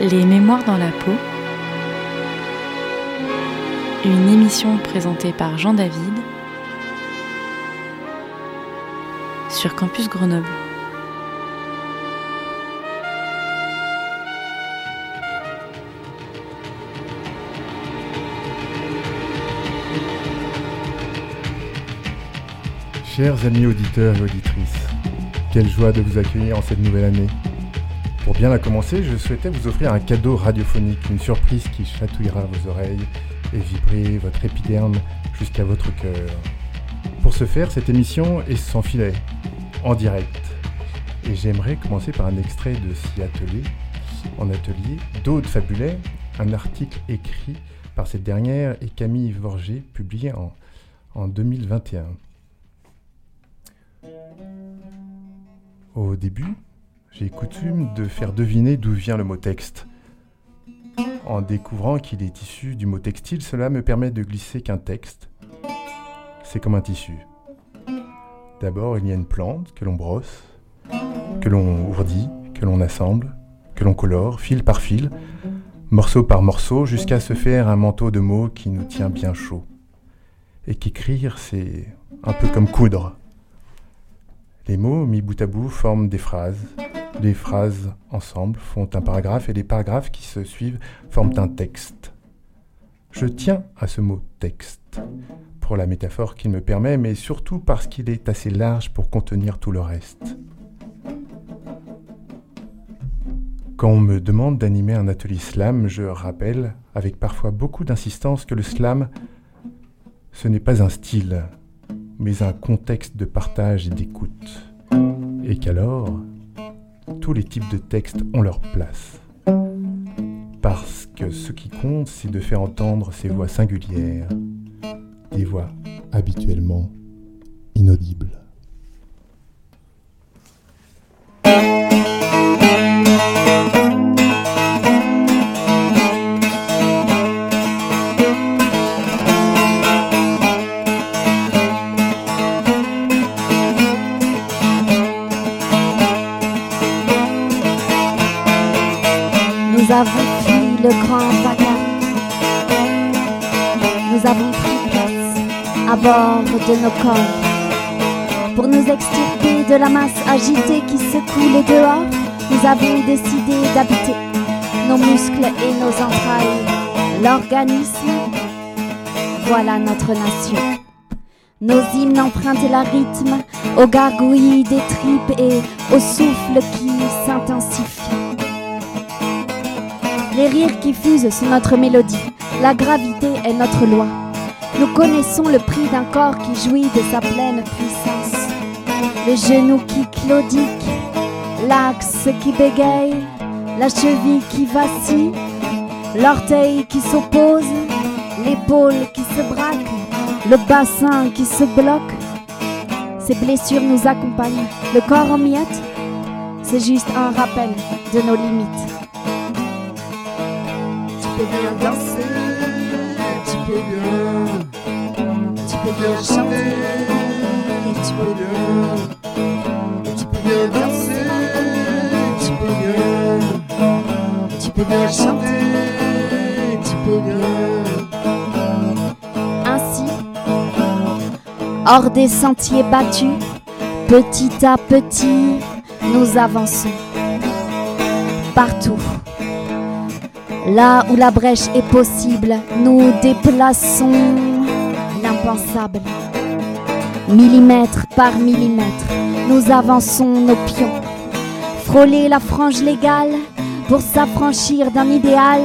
Les Mémoires dans la peau. Une émission présentée par Jean David sur Campus Grenoble. Chers amis auditeurs et auditrices, quelle joie de vous accueillir en cette nouvelle année. Bien la commencer, je souhaitais vous offrir un cadeau radiophonique, une surprise qui chatouillera vos oreilles et vibrer votre épiderme jusqu'à votre cœur. Pour ce faire, cette émission est sans filet, en direct. Et j'aimerais commencer par un extrait de Si Atelier, en atelier, d'Aude Fabulet, un article écrit par cette dernière et Camille Vorger, publié en 2021. Au début, j'ai coutume de faire deviner d'où vient le mot texte. En découvrant qu'il est issu du mot textile, cela me permet de glisser qu'un texte, c'est comme un tissu. D'abord, il y a une plante que l'on brosse, que l'on ourdit, que l'on assemble, que l'on colore, fil par fil, morceau par morceau, jusqu'à se faire un manteau de mots qui nous tient bien chaud. Et qu'écrire, c'est un peu comme coudre. Les mots mis bout à bout forment des phrases. Les phrases ensemble font un paragraphe et les paragraphes qui se suivent forment un texte. Je tiens à ce mot texte pour la métaphore qu'il me permet, mais surtout parce qu'il est assez large pour contenir tout le reste. Quand on me demande d'animer un atelier slam, je rappelle, avec parfois beaucoup d'insistance, que le slam, ce n'est pas un style, mais un contexte de partage et d'écoute. Et qu'alors, tous les types de textes ont leur place. Parce que ce qui compte, c'est de faire entendre ces voix singulières, des voix habituellement inaudibles. Nous avons fui le grand vacarme. Nous avons pris place à bord de nos corps. Pour nous extirper de la masse agitée qui secoue les dehors, nous avons décidé d'habiter nos muscles et nos entrailles. L'organisme, voilà notre nation. Nos hymnes empruntent la rythme au gargouillis des tripes et au souffle qui s'intensifie. Les rires qui fusent sont notre mélodie. La gravité est notre loi. Nous connaissons le prix d'un corps qui jouit de sa pleine puissance. Le genou qui claudique, l'axe qui bégaye, la cheville qui vacille, l'orteil qui s'oppose, l'épaule qui se braque, le bassin qui se bloque. Ces blessures nous accompagnent. Le corps en miettes, c'est juste un rappel de nos limites. Peux bien danser, tu peux bien, tu peux bien chanter, tu peux bien, tu peux bien danser, tu peux bien, tu peux bien chanter, tu peux bien. Ainsi, hors des sentiers battus, petit à petit, nous avançons. Partout. Là où la brèche est possible, nous déplaçons l'impensable. Millimètre par millimètre, nous avançons nos pions. Frôler la frange légale pour s'affranchir d'un idéal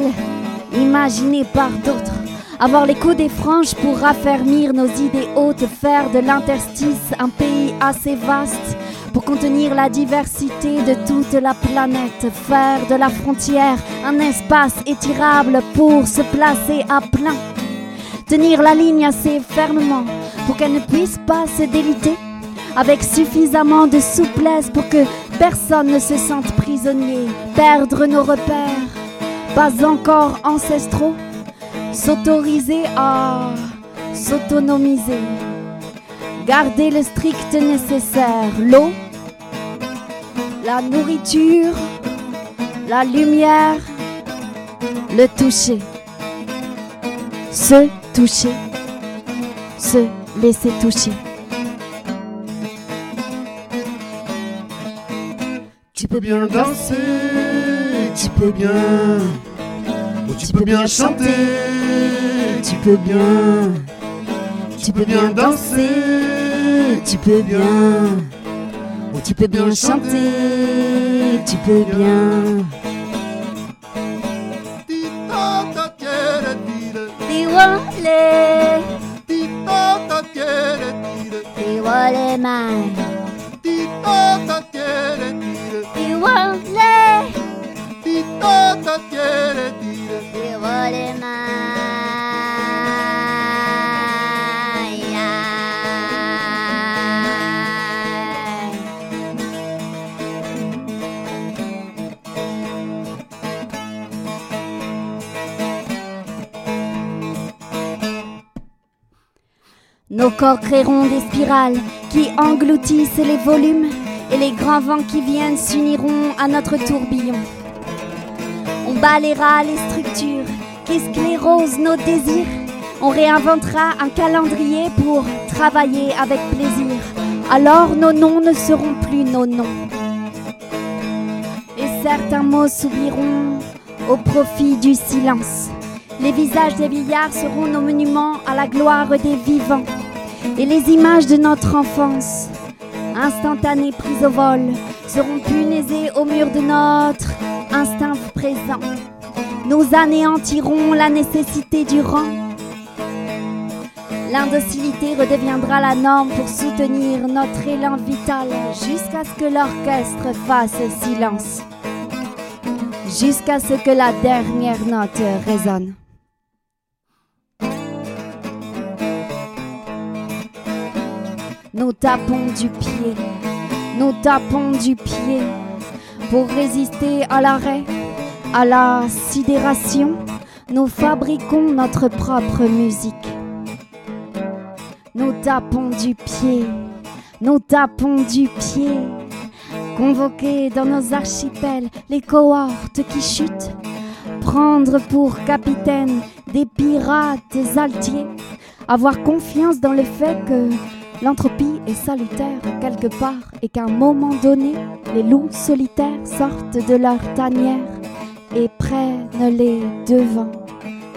imaginé par d'autres. Avoir l'écho des franges pour raffermir nos idées hautes, faire de l'interstice un pays assez vaste pour contenir la diversité de toute la planète, faire de la frontière un espace étirable pour se placer à plein, tenir la ligne assez fermement pour qu'elle ne puisse pas se déliter, avec suffisamment de souplesse pour que personne ne se sente prisonnier, perdre nos repères, pas encore ancestraux, s'autoriser à s'autonomiser. Garder le strict nécessaire, l'eau, la nourriture, la lumière, le toucher, se toucher, se laisser toucher. Tu peux bien danser, tu peux bien, oh, tu peux bien chanter, tu peux bien, tu peux bien danser, tu peux bien, oh, tu peux bien chanter, tu peux bien. Tiwale, tiwale tiwale, Nos corps créeront des spirales qui engloutissent les volumes et les grands vents qui viennent s'uniront à notre tourbillon. On balayera les structures qui sclérosent nos désirs. On réinventera un calendrier pour travailler avec plaisir. Alors nos noms ne seront plus nos noms. Et certains mots s'oublieront au profit du silence. Les visages des vieillards seront nos monuments à la gloire des vivants. Et les images de notre enfance, instantanées prises au vol, seront punaisées au mur de notre instinct présent. Nous anéantirons la nécessité du rang. L'indocilité redeviendra la norme pour soutenir notre élan vital jusqu'à ce que l'orchestre fasse silence. Jusqu'à ce que la dernière note résonne. Nous tapons du pied, nous tapons du pied pour résister à l'arrêt, à la sidération. Nous fabriquons notre propre musique. Nous tapons du pied, nous tapons du pied. Convoquer dans nos archipels les cohortes qui chutent. Prendre pour capitaine des pirates altiers. Avoir confiance dans le fait que l'entropie est salutaire quelque part et qu'à un moment donné, les loups solitaires sortent de leur tanière et prennent les devants.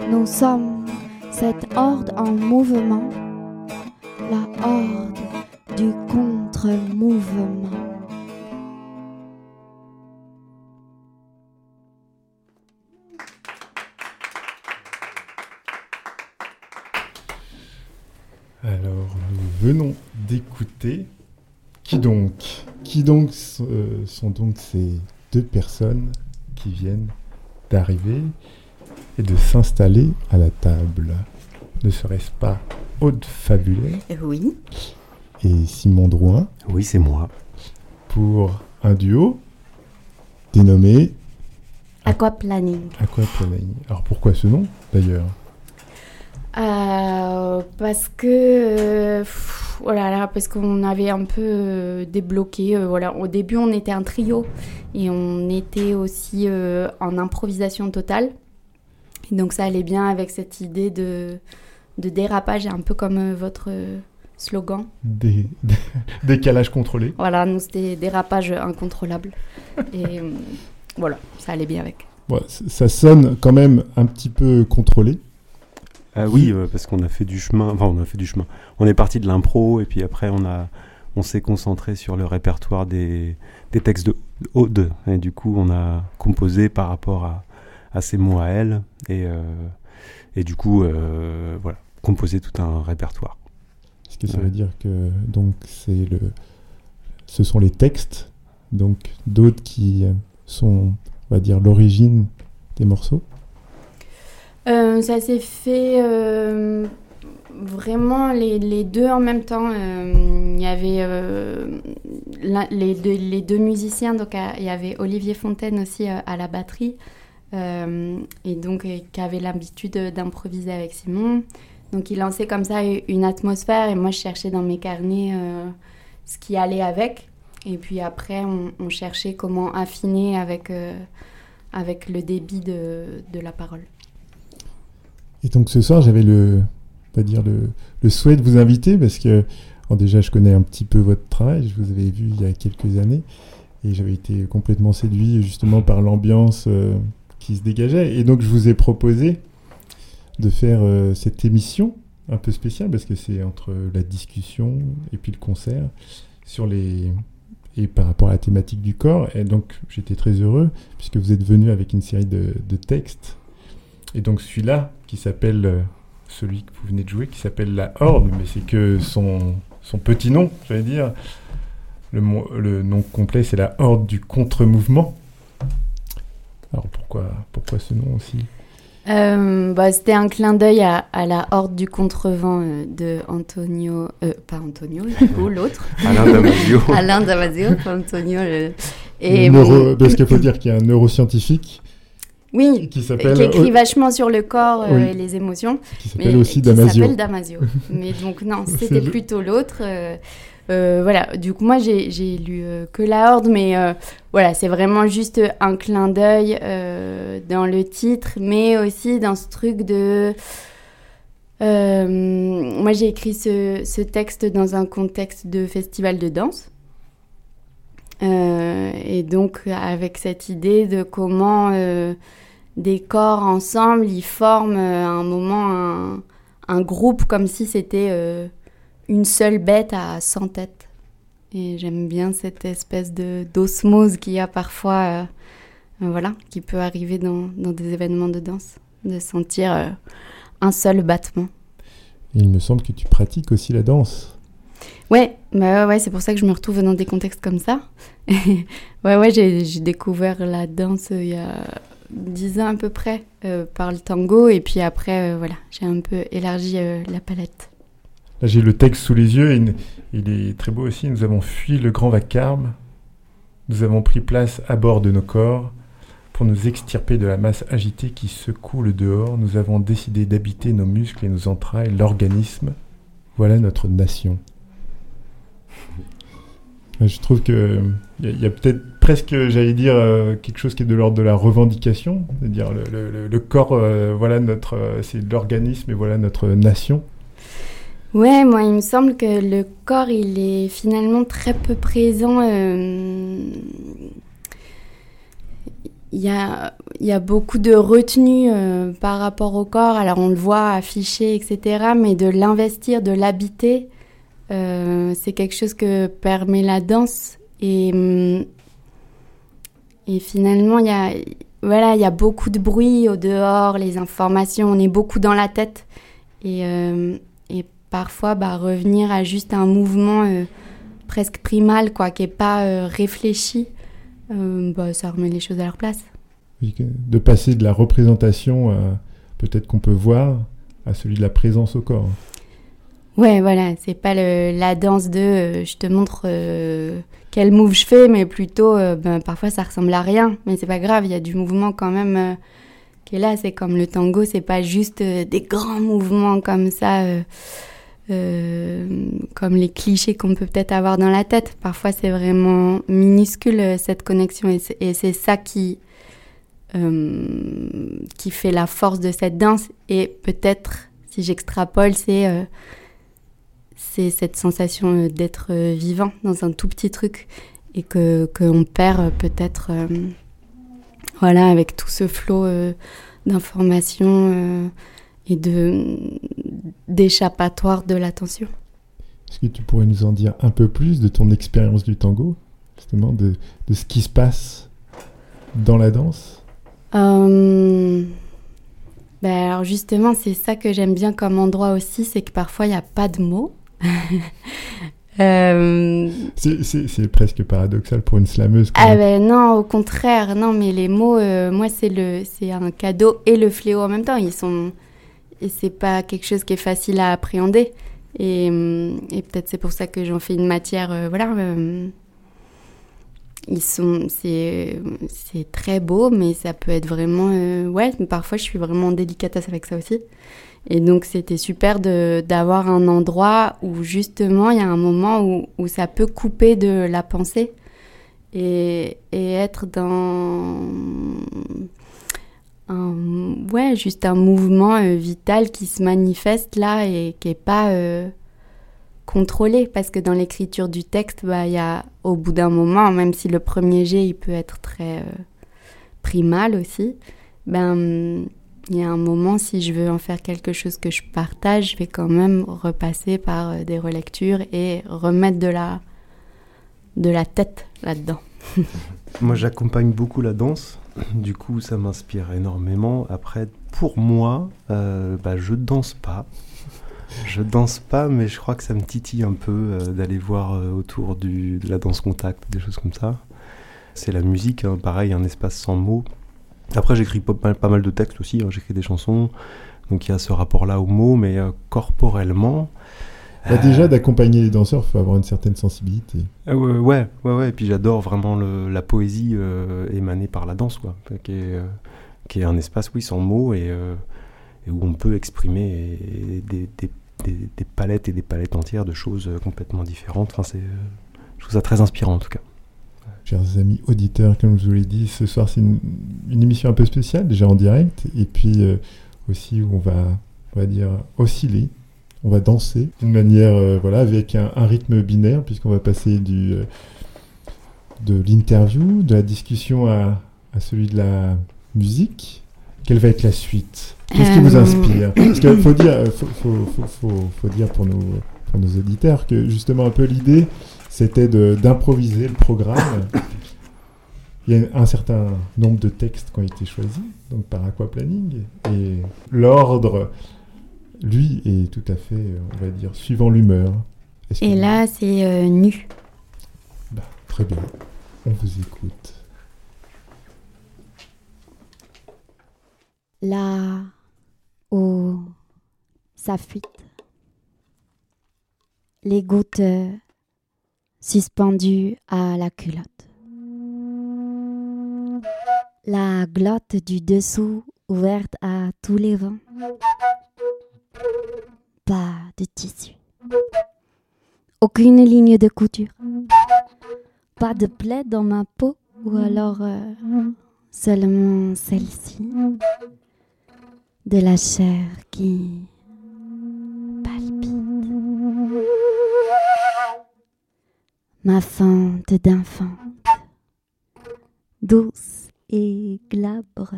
Nous sommes cette horde en mouvement, la horde du contre-mouvement. Venons d'écouter. Qui donc Qui donc euh, sont donc ces deux personnes qui viennent d'arriver et de s'installer à la table Ne serait-ce pas Aude Fabulaire Oui. et Simon Drouin Oui, c'est moi. pour un duo dénommé Aquaplaning. Aquaplaning. Alors pourquoi ce nom d'ailleurs? Euh, parce que euh, pff, oh là là, parce qu'on avait un peu euh, débloqué. voilà, au début on était un trio et on était aussi en improvisation totale. Et donc ça allait bien avec cette idée de, de dérapage, un peu comme votre slogan. Des... Décalage contrôlé. Voilà, nous c'était dérapage incontrôlable. et euh, voilà, ça allait bien avec. Ça sonne quand même un petit peu contrôlé. Ah oui, euh, parce qu'on a fait du chemin. Enfin, on a fait du chemin. On est parti de l'impro et puis après, on a, on s'est concentré sur le répertoire des, des textes de Aude. Et du coup, on a composé par rapport à, à ses mots à elle et, euh, et du coup, euh, voilà, composé tout un répertoire. Est-ce que ça Ouais. veut dire que donc c'est le, ce sont les textes donc d'autres qui euh, sont, on va dire, l'origine des morceaux Euh, ça s'est fait euh, vraiment les, deux en même temps. Euh, Il y avait les, deux, musiciens, donc il y avait Olivier Fontaine aussi à la batterie, et donc qui avait l'habitude d'improviser avec Simon. Donc il lançait comme ça une atmosphère, et moi je cherchais dans mes carnets ce qui allait avec. Et puis après, on, on cherchait comment affiner avec, avec le débit de, de la parole. Et donc ce soir, j'avais le, pas dire le, le souhait de vous inviter parce que déjà, je connais un petit peu votre travail. Je vous avais vu il y a quelques années et j'avais été complètement séduit justement par l'ambiance euh, qui se dégageait. Et donc, je vous ai proposé de faire euh, cette émission un peu spéciale parce que c'est entre la discussion et puis le concert sur les et par rapport à la thématique du corps. Et donc, j'étais très heureux puisque vous êtes venu avec une série de, de textes. Et donc, celui-là qui s'appelle euh, celui que vous venez de jouer, qui s'appelle La Horde, mais c'est que son, son petit nom, j'allais dire. Le, le nom complet, c'est La Horde du contre-mouvement. Alors pourquoi, pourquoi ce nom aussi? Euh, bah, C'était un clin d'œil à, à la horde du contrevent euh, de Antonio, euh, pas Antonio, du coup, l'autre, Alain Damasio. Alain Damasio, pas Antonio. le- Et Le neuro- bon, Parce qu'il faut dire qu'il y a un neuroscientifique oui, qui qui écrit vachement sur le corps euh, Oui. et les émotions. qui s'appelle aussi qui Damasio. s'appelle Damasio. mais donc non, c'était plutôt l'autre. euh, euh, voilà, du coup moi j'ai lu euh, que la Horde, mais euh, voilà, c'est vraiment juste un clin d'œil euh, dans le titre, mais aussi dans ce truc de... Euh, moi j'ai écrit ce, ce texte dans un contexte de festival de danse. Euh, et donc avec cette idée de comment euh, des corps ensemble, ils forment euh, à un moment un, groupe comme si c'était une seule bête à 100 têtes. Et j'aime bien cette espèce de d'osmose qu'il y a parfois, voilà, qui peut arriver dans, dans des événements de danse, de sentir un seul battement. Il me semble que tu pratiques aussi la danse. Ouais, bah ouais, c'est pour ça que je me retrouve dans des contextes comme ça. ouais, ouais, j'ai découvert la danse euh, il y a 10 ans à peu près euh, par le tango et puis après, euh, voilà, j'ai un peu élargi la palette. Là, j'ai le texte sous les yeux et il est très beau aussi. Nous avons fui le grand vacarme. Nous avons pris place à bord de nos corps pour nous extirper de la masse agitée qui secoue le dehors. Nous avons décidé d'habiter nos muscles et nos entrailles, l'organisme. Voilà notre nation. Je trouve que il y a, il y a peut-être presque, j'allais dire, euh, quelque chose qui est de l'ordre de la revendication, c'est-à-dire le, corps, euh, voilà notre, euh, c'est l'organisme et voilà notre nation. Ouais, moi, il me semble que le corps, il est finalement très peu présent. euh, Il y, a, il y a beaucoup de retenue euh, par rapport au corps. Alors, on le voit affiché, etc. Mais de l'investir, de l'habiter, euh, c'est quelque chose que permet la danse. Et, hum, et finalement, il y a, voilà, il y a beaucoup de bruit au dehors, les informations, on est beaucoup dans la tête. Et, euh, et parfois, bah, revenir à juste un mouvement euh, presque primal, quoi, qui n'est pas réfléchi, bah, ça remet les choses à leur place. De passer de la représentation peut-être qu'on peut voir à celui de la présence au corps. Ouais, voilà, c'est pas la danse de euh, je te montre euh, quel move je fais, mais plutôt euh, ben, parfois ça ressemble à rien, mais c'est pas grave, il y a du mouvement quand même qui est là. C'est comme le tango, c'est pas juste des grands mouvements comme ça, comme les clichés qu'on peut peut-être avoir dans la tête. Parfois c'est vraiment minuscule cette connexion et c'est- ça qui fait la force de cette danse et peut-être si j'extrapole c'est c'est cette sensation euh, d'être euh, vivant dans un tout petit truc et que qu'on perd euh, peut-être euh, voilà avec tout ce flot euh, d'informations euh, et de d'échappatoire de l'attention. Est-ce que tu pourrais nous en dire un peu plus de ton expérience du tango, justement, de, de ce qui se passe dans la danse? Ben alors justement, c'est ça que j'aime bien comme endroit aussi, c'est que parfois il n'y a pas de mots. Euh, C'est- presque paradoxal pour une slameuse. quand Ah même. ben non, au contraire, non, mais les mots, euh, moi c'est le, c'est un cadeau et le fléau en même temps. Ils sont, et c'est pas quelque chose qui est facile à appréhender. Et, et peut-être c'est pour ça que j'en fais une matière, euh, voilà. ils sont, c'est, c'est très beau, mais ça peut être vraiment, ouais. Parfois, je suis vraiment en délicatesse avec ça aussi. Et donc, c'était super d'avoir un endroit où justement, il y a un moment où, où ça peut couper de la pensée. et, et être dans un, ouais, juste un mouvement euh, vital qui se manifeste là et qui n'est pas euh, contrôlé. Parce que dans l'écriture du texte, bah, il y a, au bout d'un moment, même si le premier jet il peut être très euh, primal aussi, ben il y a un moment, si je veux en faire quelque chose que je partage, je vais quand même repasser par des relectures et remettre de la, de la tête là-dedans. Moi, j'accompagne beaucoup la danse. Du coup, ça m'inspire énormément. Après, pour moi, euh, bah, je danse pas. Je danse pas, mais je crois que ça me titille un peu euh, d'aller voir euh, autour du, de la danse contact, des choses comme ça. C'est la musique, hein, pareil, un espace sans mots. Après, j'écris pas, mal- de textes aussi, hein, j'écris des chansons. Donc il y a ce rapport-là aux mots, mais euh, corporellement. Bah, déjà, d'accompagner les danseurs, il faut avoir une certaine sensibilité. Euh, ouais, ouais, ouais. Et puis j'adore vraiment le- la poésie euh, émanée par la danse, quoi. Qui est, euh, qui est un espace, oui, sans mots et, euh, et où on peut exprimer des, des- des- des palettes et des palettes entières de choses euh, complètement différentes. Enfin, euh, je trouve ça très inspirant en tout cas. Chers amis auditeurs, comme je vous l'ai dit, ce soir c'est une, une émission un peu spéciale, déjà en direct, et puis euh, aussi où on va, on va dire, osciller, on va danser d'une manière, euh, voilà, avec un, un rythme binaire, puisqu'on va passer du, euh, de l'interview, de la discussion à, à celui de la musique. Quelle va être la suite? Qu'est-ce qui vous inspire? Parce qu'il faut dire, faut, faut, faut, faut- faut dire pour nos, pour nos auditeurs que justement un peu l'idée, c'était d'improviser le programme. Il y a un certain nombre de textes qui ont été choisis, donc par aquaplanning, et l'ordre, lui, est tout à fait, euh, on va dire, suivant l'humeur. Et là, c'est euh, nu. Bah, très bien, on vous écoute. Là où ça fuite, les gouttes suspendues à la culotte. La glotte du dessous ouverte à tous les vents. Pas de tissu. Aucune ligne de couture. Pas de plaie dans ma peau ou alors euh, seulement celle-ci de la chair qui Ma fente d'infante, douce et glabre.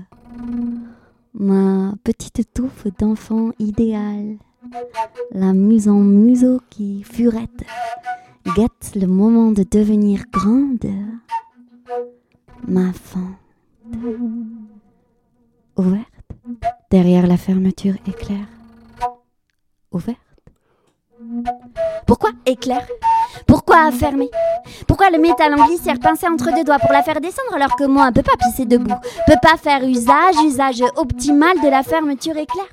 Ma petite touffe d'enfant idéal, la muse en museau qui furette, guette le moment de devenir grande. Ma fente ouverte derrière la fermeture éclair. Ouverte. Pourquoi éclair? Pourquoi fermer? Pourquoi le métal en glissière pincé entre deux doigts pour la faire descendre alors que moi, peut pas pisser debout? Peut pas faire usage, usage optimal de la fermeture éclair?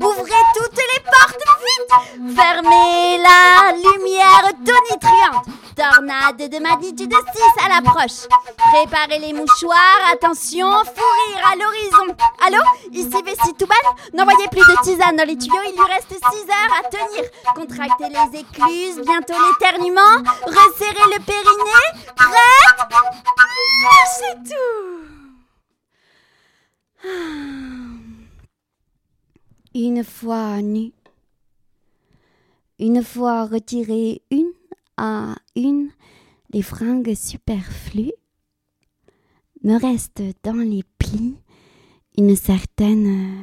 Ouvrez toutes les portes vite! Fermez la lumière tonitruante Tornade de magnitude 6 à l'approche. Préparez les mouchoirs, attention, fou à l'horizon. Allô? Ici Vessie Touban N'envoyez plus de tisane dans les tuyaux, il lui reste 6 heures à tenir. Contractez les écluses, bientôt l'éternuement. Resserrez le périnée. Prête C'est tout Une fois nu, une fois retiré une à une les fringues superflues, me reste dans les plis une certaine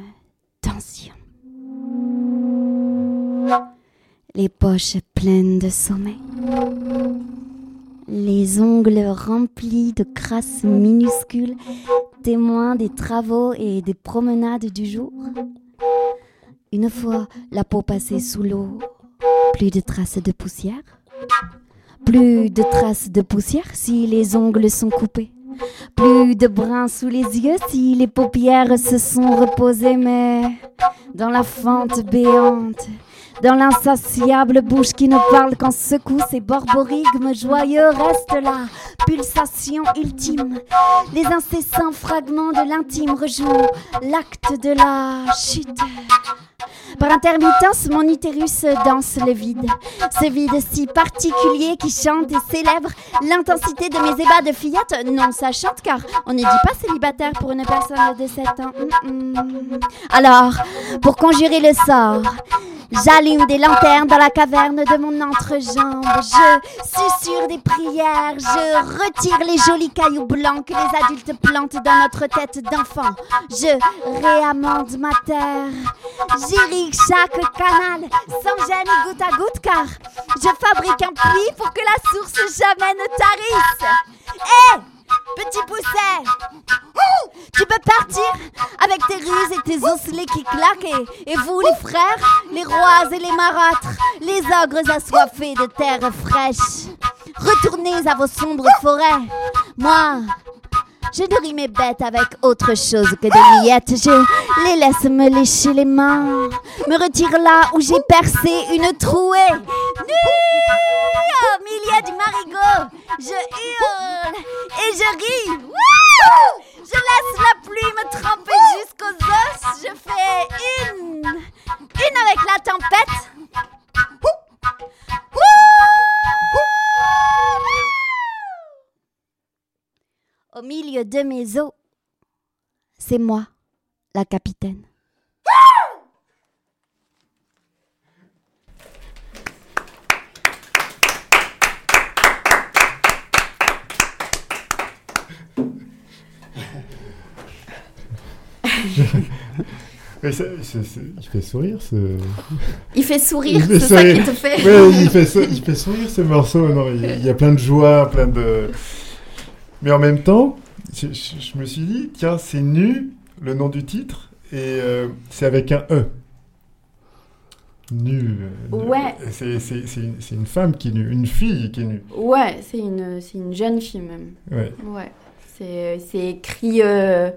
tension. Les poches pleines de sommeil, les ongles remplis de crasses minuscules, témoins des travaux et des promenades du jour. Une fois la peau passée sous l'eau, plus de traces de poussière? Plus de traces de poussière si les ongles sont coupés? Plus de brun sous les yeux si les paupières se sont reposées, mais dans la fente béante, dans l'insatiable bouche qui ne parle qu'en secoue, ces borborigmes joyeux restent là, pulsation ultime. Les incessants fragments de l'intime rejouent l'acte de la chute. Par intermittence, mon utérus danse le vide. Ce vide si particulier qui chante et célèbre l'intensité de mes ébats de fillette. Non, ça chante car on ne dit pas célibataire pour une personne de 7 ans. Mm, mm. Alors, pour conjurer le sort, J'allume des lanternes dans la caverne de mon entrejambe. Je susurre des prières. Je retire les jolis cailloux blancs que les adultes plantent dans notre tête d'enfant. Je réamende ma terre. J'irrigue chaque canal sans gêne et goutte à goutte car je fabrique un puits pour que la source jamais ne tarisse. Hé Petit pousset Tu peux partir avec tes ruses et tes osselets qui claquent. Et, vous, les frères, les rois et les marâtres, les ogres assoiffés de terre fraîche, retournez à vos sombres forêts. Moi, je nourris mes bêtes avec autre chose que des miettes. Je les laisse me lécher les mains, me retire là où j'ai percé une trouée. De mes os, c'est moi, la capitaine. Mais ça- il fait sourire ce. Il fait sourire, Il fait c'est ça qui sourire. te fait. Ouais, il fait, so- il fait sourire ce morceau. Non, il y a plein de joie, plein de. Mais en même temps, je, je- je me suis dit, tiens, c'est nu, le nom du titre, et euh, c'est avec un E. Nu. euh. Ouais. C'est c'est- c'est une, c'est une femme qui est nue, une fille qui est nue. Ouais, c'est une, une jeune fille même. Ouais. Ouais. C'est, écrit euh,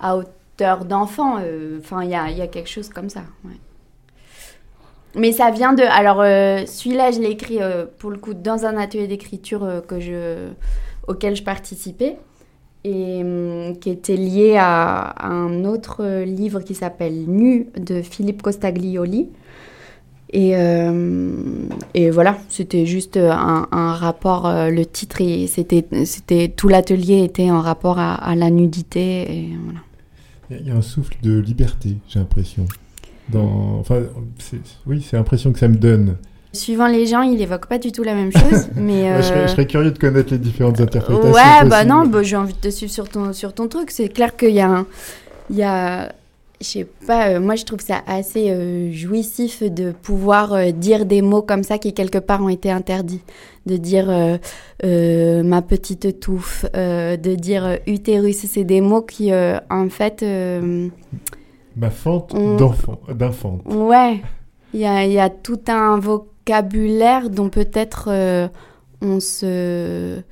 à hauteur d'enfant. Enfin, il y a, y a quelque chose comme ça. ouais. Mais ça vient de. Alors, euh, celui-là, je l'ai écrit euh, pour le coup dans un atelier d'écriture euh, que je, auquel je participais et hum, qui était lié à, un autre livre qui s'appelle Nu de Philippe Costaglioli. Et, euh, et voilà, c'était juste un, rapport, euh, le titre, c'était, tout l'atelier était en rapport à, la nudité. Et voilà. Il y a- un souffle de liberté, j'ai l'impression. Enfin, oui, c'est l'impression que ça me donne. Suivant les gens, il évoque pas du tout la même chose, mais... Je, serais, euh, je serais curieux de connaître les différentes interprétations. Ouais, bah non, bah, j'ai envie de te suivre sur ton, sur ton truc. C'est clair qu'il y a un. Il y a. Je sais pas, euh, moi je trouve ça assez euh, jouissif de pouvoir euh, dire des mots comme ça qui quelque part ont été interdits. De dire ma petite touffe, de dire utérus, c'est des mots qui en fait. Ma fente On- d'enfant, d'infante. Ouais, il y a, il y a tout un vocabulaire dont peut-être euh, on se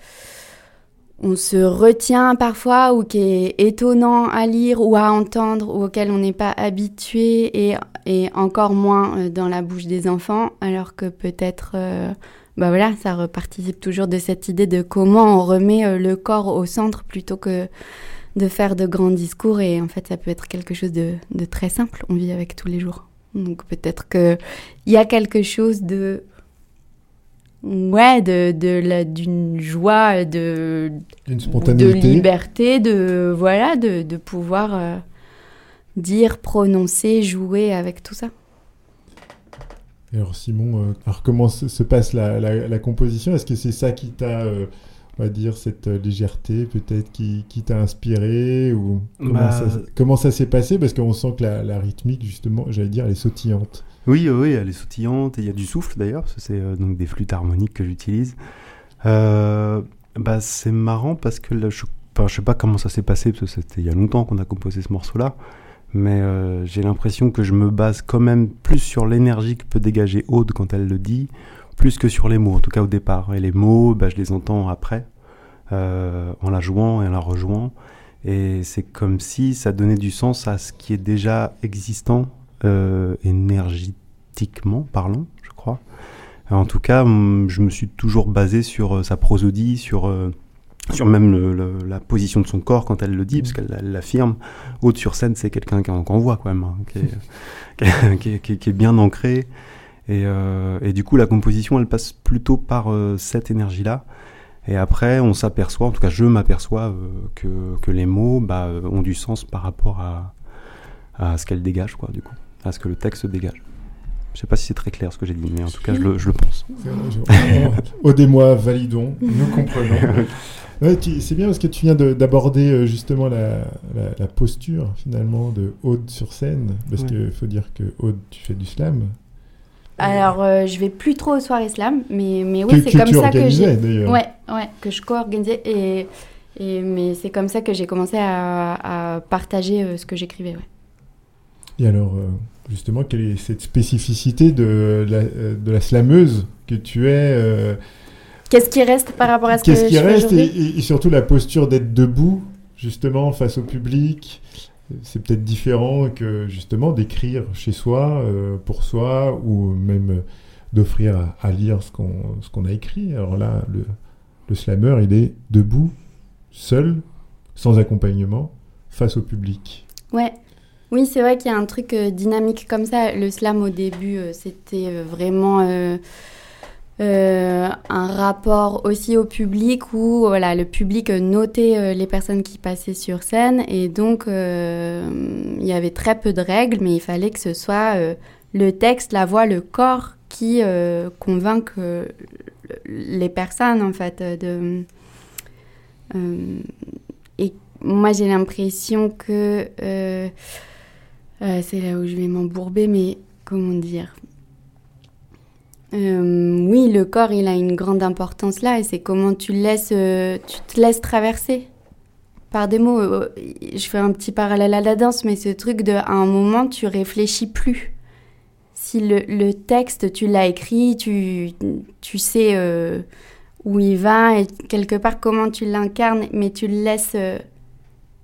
retient parfois ou qui est étonnant à lire ou à entendre ou auquel on n'est pas habitué et, encore moins euh, dans la bouche des enfants. Alors que peut-être euh, bah voilà ça reparticipe toujours de cette idée de comment on remet le corps au centre plutôt que de faire de grands discours. Et en fait ça peut être quelque chose de très simple. On vit avec tous les jours donc peut-être que il y a quelque chose de ouais de, de d'une joie de Une de spontanéité. liberté de voilà de, de pouvoir euh, dire prononcer jouer avec tout ça Alors Simon, euh, alors comment se, se passe la, la- la composition? Est-ce que c'est ça qui t'a, euh, on va dire, cette euh, légèreté peut-être qui, qui t'a inspiré ou comment, Bah, ça, comment ça s'est passé? Parce qu'on sent que la, la rythmique, justement, j'allais dire, elle est sautillante. Oui, oui, elle est sautillante et il y a du souffle d'ailleurs, parce que c'est euh, donc des flûtes harmoniques que j'utilise. Euh, bah, c'est marrant parce que là, je, enfin, je sais pas comment ça s'est passé, parce que c'était il y a longtemps qu'on a composé ce morceau-là, mais euh, j'ai l'impression que je me base quand même plus sur l'énergie que peut dégager Aude quand elle le dit, plus que sur les mots, en tout cas au départ. Et les mots, bah, je les entends après, euh, en la jouant et en la rejouant. Et c'est comme si ça donnait du sens à ce qui est déjà existant euh, énergétiquement parlant, je crois. En tout cas, je me suis toujours basé sur euh, sa prosodie, sur, euh, sur même le- le- la position de son corps quand elle le dit, parce qu'elle elle l'affirme. Aude sur scène, c'est quelqu'un qu'on voit quand même, hein, qui, est, qui, est, qui est- qui est- qui est bien ancré. Et, euh, et du coup, la composition, elle passe plutôt par euh, cette énergie-là. Et après, on s'aperçoit, en tout cas, je m'aperçois euh, que, que les mots bah, ont du sens par rapport à, à ce qu'elles dégagent, quoi, du coup, à ce que le texte dégage. Je sais pas si c'est très clair ce que j'ai dit, mais en tout cas, je le, je le pense. C'est vrai, je- Aude et moi, validons, nous comprenons. Ouais, c'est bien parce que tu viens de- d'aborder justement la, la- la posture finalement de Aude sur scène. Parce Ouais. qu'il faut dire que Aude, tu fais du slam. Alors, euh, je vais plus trop aux soirées slam, mais, mais oui, c'est comme tu ça que j'ai. Ouais, ouais, que je co-organisais. Et, et, mais c'est comme ça que j'ai commencé à, à partager euh, ce que j'écrivais. Ouais. Et alors, euh, justement, quelle est cette spécificité de la, euh, de la slameuse que tu es euh, Qu'est-ce qui reste par rapport à ce que Qu'est-ce qui je fais reste et surtout la posture d'être debout, justement, face au public? C'est peut-être différent que justement d'écrire chez soi, euh, pour soi, ou même euh, d'offrir à, lire ce qu'on ce a écrit. Alors là, le, le slammer, il est debout, seul, sans accompagnement, face au public. Ouais. Oui, c'est vrai qu'il y a un truc euh, dynamique comme ça. Le slam au début, c'était vraiment euh, un rapport aussi au public où voilà, le public notait euh, les personnes qui passaient sur scène et donc euh, il y avait très peu de règles, mais il fallait que ce soit le texte, la voix, le corps qui convainquent les personnes en fait de et moi j'ai l'impression que c'est là où je vais m'embourber, mais comment dire Le corps, il a une grande importance là, et c'est comment tu laisses, euh, tu te laisses traverser par des mots. Euh, Je fais un petit parallèle à la danse, mais ce truc de, à un moment, tu réfléchis plus. Si le, texte, tu l'as écrit, tu, tu sais euh, où il va et quelque part comment tu l'incarnes, mais tu le laisses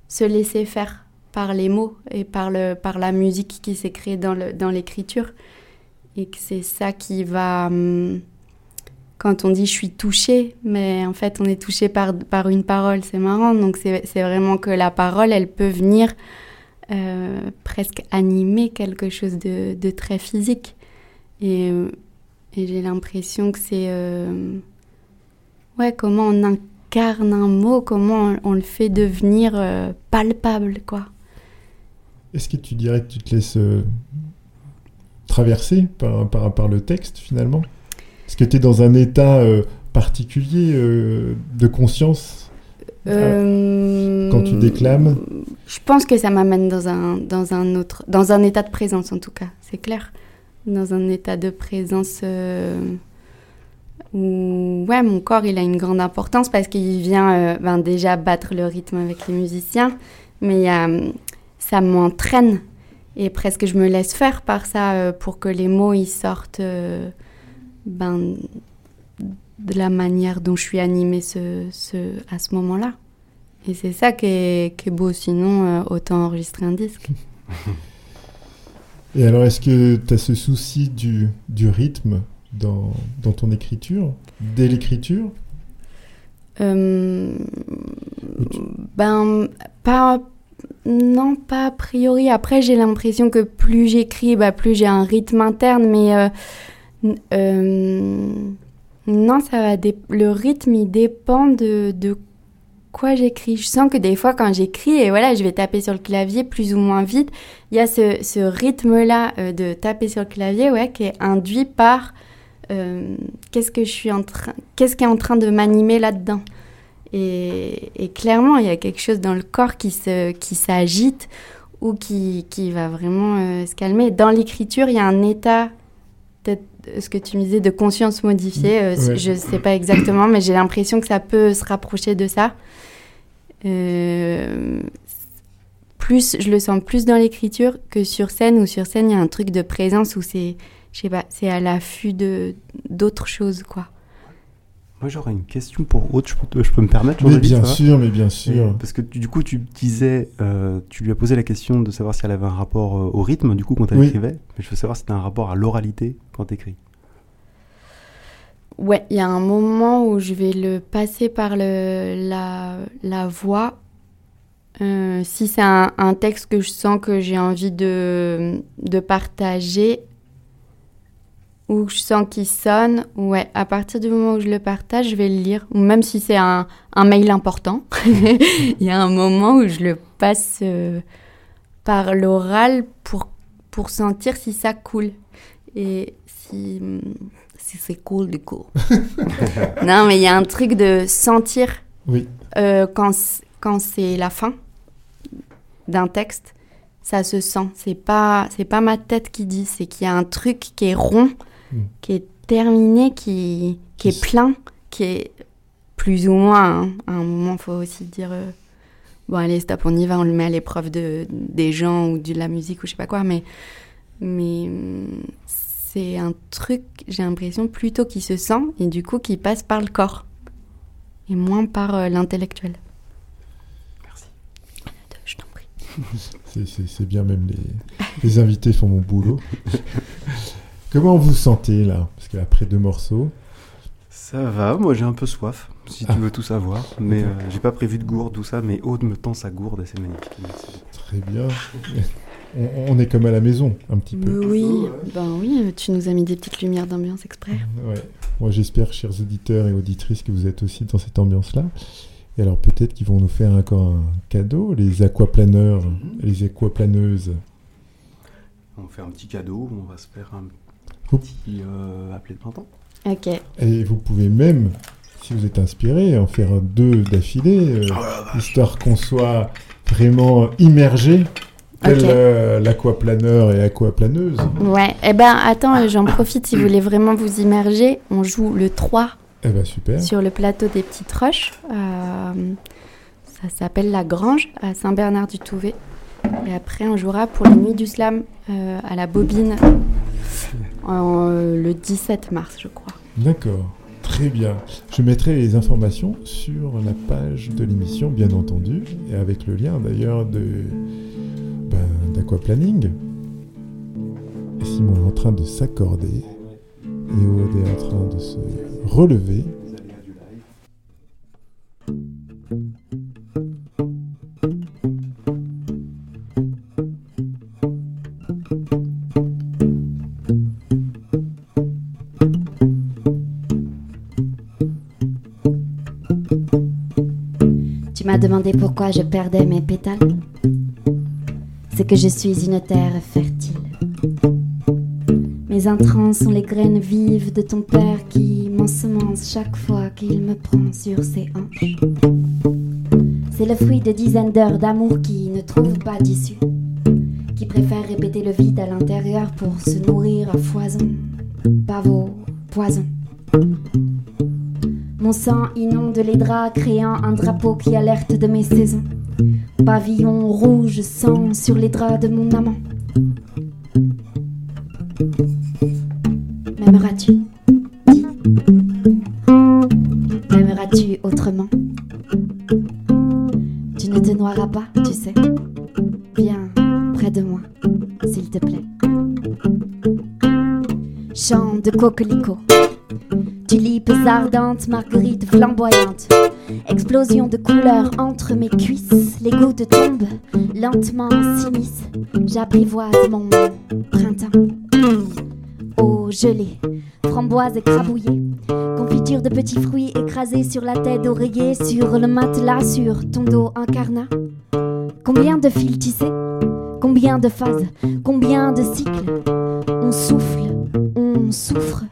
se laisser faire par les mots et par, le, par la musique qui s'est créée dans le- dans l'écriture. Et que c'est ça qui va... hum, quand on dit je suis touchée, mais en fait on est touché par, par une parole, c'est marrant. Donc c'est vraiment que la parole, elle peut venir euh, presque animer quelque chose de, de très physique. Et, euh, j'ai l'impression que c'est... euh, ouais, comment on incarne un mot, comment on, le fait devenir palpable, quoi. Est-ce que tu dirais que tu te laisses traverser par, par, par le texte finalement? Est-ce que tu es dans un état euh, particulier euh, de conscience Euh, Quand tu déclames Je pense que ça m'amène dans un, dans un autre, dans un état de présence en tout cas, c'est clair. Dans un état de présence où, ouais, mon corps il a une grande importance parce qu'il vient euh, ben, déjà battre le rythme avec les musiciens, mais ça m'entraîne et presque je me laisse faire par ça euh, pour que les mots ils sortent ben, de la manière dont je suis animée ce, ce, à ce moment-là. Et c'est ça qui est, qui est beau, sinon euh, autant enregistrer un disque. Et alors, est-ce que tu as ce souci du, du rythme dans, dans ton écriture, dès l'écriture? Euh, ben, pas. Non, pas a priori. Après, j'ai l'impression que plus j'écris, bah, plus j'ai un rythme interne, mais. euh, euh, non, ça va. Le rythme, il dépend de, de quoi j'écris. Je sens que des fois, quand j'écris, et voilà, je vais taper sur le clavier plus ou moins vite, il y a ce, ce rythme-là euh, de taper sur le clavier, ouais, qui est induit par euh, qu'est-ce que je suis en train, qu'est-ce qui est en train de m'animer là-dedans. Et, clairement, il y a quelque chose dans le corps qui se, qui s'agite ou qui, qui va vraiment se calmer. Dans l'écriture, il y a un état, peut-être ce que tu me disais, de conscience modifiée. euh, Ouais. Je ne sais pas exactement, mais j'ai l'impression que ça peut se rapprocher de ça. Euh, plus, je le sens plus dans l'écriture que sur scène, où sur scène, il y a un truc de présence où c'est, je sais pas, c'est à l'affût de, d'autres choses, quoi. Moi, j'aurais une question pour Aude. Je peux, je peux me permettre Mais bien ça va sûr, mais bien sûr. Parce que tu- du coup, tu disais, euh, tu lui as posé la question de savoir si elle avait un rapport euh, au rythme, du coup, quand elle Oui. écrivait. Mais je veux savoir si tu as un rapport à l'oralité quand tu écris. Ouais, il y a un moment où je vais le passer par le, la, la voix. Euh, si c'est un, un texte que je sens que j'ai envie de, de partager, ou je sens qu'il sonne, ouais, à partir du moment où je le partage, je vais le lire. Ou même si c'est un, un mail important, il y a un moment où je le passe euh, par l'oral pour, pour sentir si ça coule. Et si, si c'est cool, du coup. non, mais il y a un truc de sentir Oui. euh, quand, quand c'est la fin d'un texte, ça se sent. C'est pas, c'est pas ma tête qui dit, c'est qu'il y a un truc qui est rond, Mm. qui est terminé, qui, qui est plein, qui est plus ou moins. hein. À un moment, il faut aussi dire euh, bon, allez, stop, on y va, on le met à l'épreuve de, des gens ou de la musique ou je sais pas quoi, mais, mais c'est un truc, j'ai l'impression, plutôt qui se sent et du coup qui passe par le corps et moins par euh, l'intellectuel. Merci. Je t'en prie. C'est bien, même les, les invités font mon boulot. Comment vous sentez là? Parce qu'après deux morceaux, Ça va, moi j'ai un peu soif, si Ah. tu veux tout savoir. Mais euh, j'ai pas prévu de gourde, tout ça, mais Aude me tend sa gourde et c'est magnifique. Merci. très bien. On, on est comme à la maison, un petit peu. Oui, ben oui, tu nous as mis des petites lumières d'ambiance exprès. Ouais. Moi, j'espère, chers auditeurs et auditrices, que vous êtes aussi dans cette ambiance-là. Et alors, peut-être qu'ils vont nous faire encore un cadeau, les aquaplaneurs et les aquaplaneuses. On fait un petit cadeau, on va se faire un Petit euh, appelé de printemps. Ok. Et vous pouvez même, si vous êtes inspiré, en faire deux d'affilée, euh, histoire qu'on soit vraiment immergé, tel euh, l'aquaplaneur et aquaplaneuse. Ouais, eh ben attends, euh, j'en profite si vous voulez vraiment vous immerger. On joue le 3 Eh ben super. sur le plateau des Petites Roches. Euh, ça s'appelle La Grange à Saint-Bernard-du-Touvet. Et après, on jouera pour les Nuits du Slam euh, à la Bobine euh, le 17 mars, je crois. D'accord. Très bien. Je mettrai les informations sur la page de l'émission, bien entendu, et avec le lien d'ailleurs de ben, Simon est en train de s'accorder et Aude est en train de se relever. M'as demandé pourquoi je perdais mes pétales. C'est que je suis une terre fertile. Mes intrants sont les graines vives de ton père qui m'ensemence chaque fois qu'il me prend sur ses hanches. C'est le fruit de dizaines d'heures d'amour qui ne trouve pas d'issue, qui préfère répéter le vide à l'intérieur pour se nourrir à foison. Pavot, poison. Mon sang inonde les draps, créant un drapeau qui alerte de mes saisons. Pavillon rouge sang sur les draps de mon amant. M'aimeras-tu? M'aimeras-tu autrement? Tu ne te noieras pas, tu sais. Viens près de moi, s'il te plaît. Chant de coquelicot. Ardentes, marguerites flamboyantes. Explosion de couleurs entre mes cuisses. Les gouttes tombent, lentement s'immiscent. J'apprivoise mon printemps. Eau gelée, framboise écrabouillée. Confiture de petits fruits écrasés sur la tête d'oreiller, sur le matelas, sur ton dos incarnat. Combien de fils tissés Combien de phases Combien de cycles On souffle, on souffre.